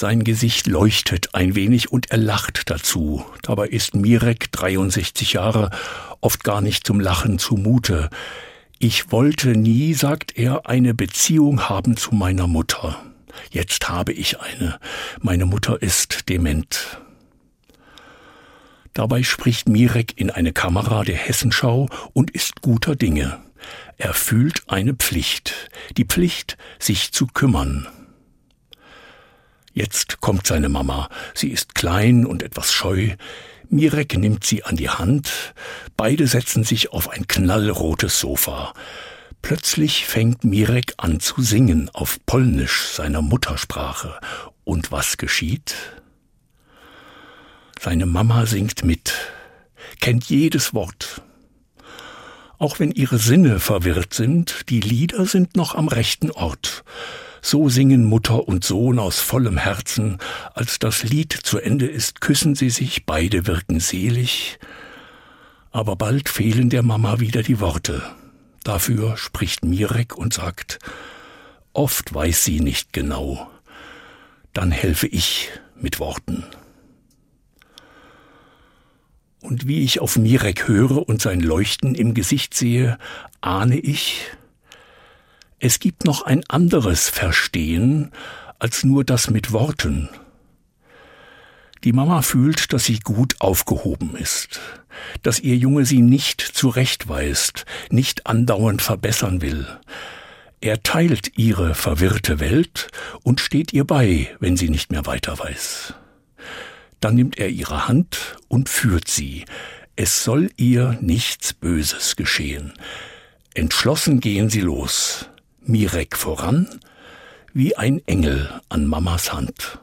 Sein Gesicht leuchtet ein wenig und er lacht dazu. Dabei ist Mirek 63 Jahre, oft gar nicht zum Lachen zumute. Ich wollte nie, sagt er, eine Beziehung haben zu meiner Mutter. Jetzt habe ich eine. Meine Mutter ist dement. Dabei spricht Mirek in eine Kamera der Hessenschau und ist guter Dinge. Er fühlt eine Pflicht, die Pflicht, sich zu kümmern. Jetzt kommt seine Mama. Sie ist klein und etwas scheu. Mirek nimmt sie an die Hand. Beide setzen sich auf ein knallrotes Sofa. Plötzlich fängt Mirek an zu singen auf Polnisch, seiner Muttersprache. Und was geschieht? Seine Mama singt mit, kennt jedes Wort. Auch wenn ihre Sinne verwirrt sind, die Lieder sind noch am rechten Ort. So singen Mutter und Sohn aus vollem Herzen. Als das Lied zu Ende ist, küssen sie sich, beide wirken selig. Aber bald fehlen der Mama wieder die Worte. Dafür spricht Mirek und sagt, oft weiß sie nicht genau. Dann helfe ich mit Worten. Und wie ich auf Mirek höre und sein Leuchten im Gesicht sehe, ahne ich, es gibt noch ein anderes Verstehen als nur das mit Worten. Die Mama fühlt, dass sie gut aufgehoben ist, dass ihr Junge sie nicht zurechtweist, nicht andauernd verbessern will. Er teilt ihre verwirrte Welt und steht ihr bei, wenn sie nicht mehr weiter weiß. Dann nimmt er ihre Hand und führt sie. Es soll ihr nichts Böses geschehen. Entschlossen gehen sie los. Mirek voran, wie ein Engel an Mamas Hand.